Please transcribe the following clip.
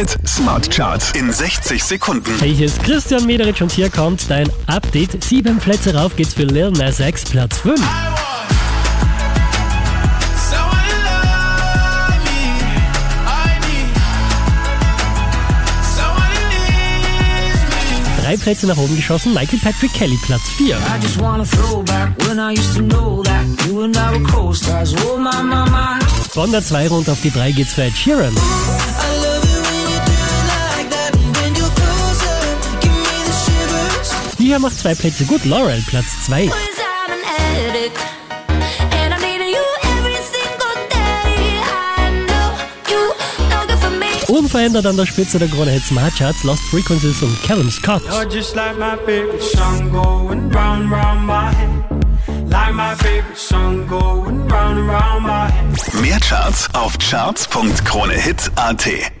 Hit Smart Charts in 60 Sekunden. Hey, hier ist Christian Mederich und hier kommt dein Update. Sieben Plätze rauf geht's für Lil Nas X, Platz 5. Drei Plätze nach oben geschossen, Michael Patrick Kelly, Platz 4. I just wanna throw back when I used to know that you and I were co-stars. Oh my, my, my. Von der 2 rund auf die 3 geht's für Ed Sheeran. Hier macht zwei Plätze gut, Laurel, Platz 2. Cause I'm an addict. And I'm needing you every single day. I know you know good for me. Unverändert an der Spitze der Krone Hit Smart Charts, Lost Frequencies und Callum Scott. Mehr Charts auf charts.kronehit.at.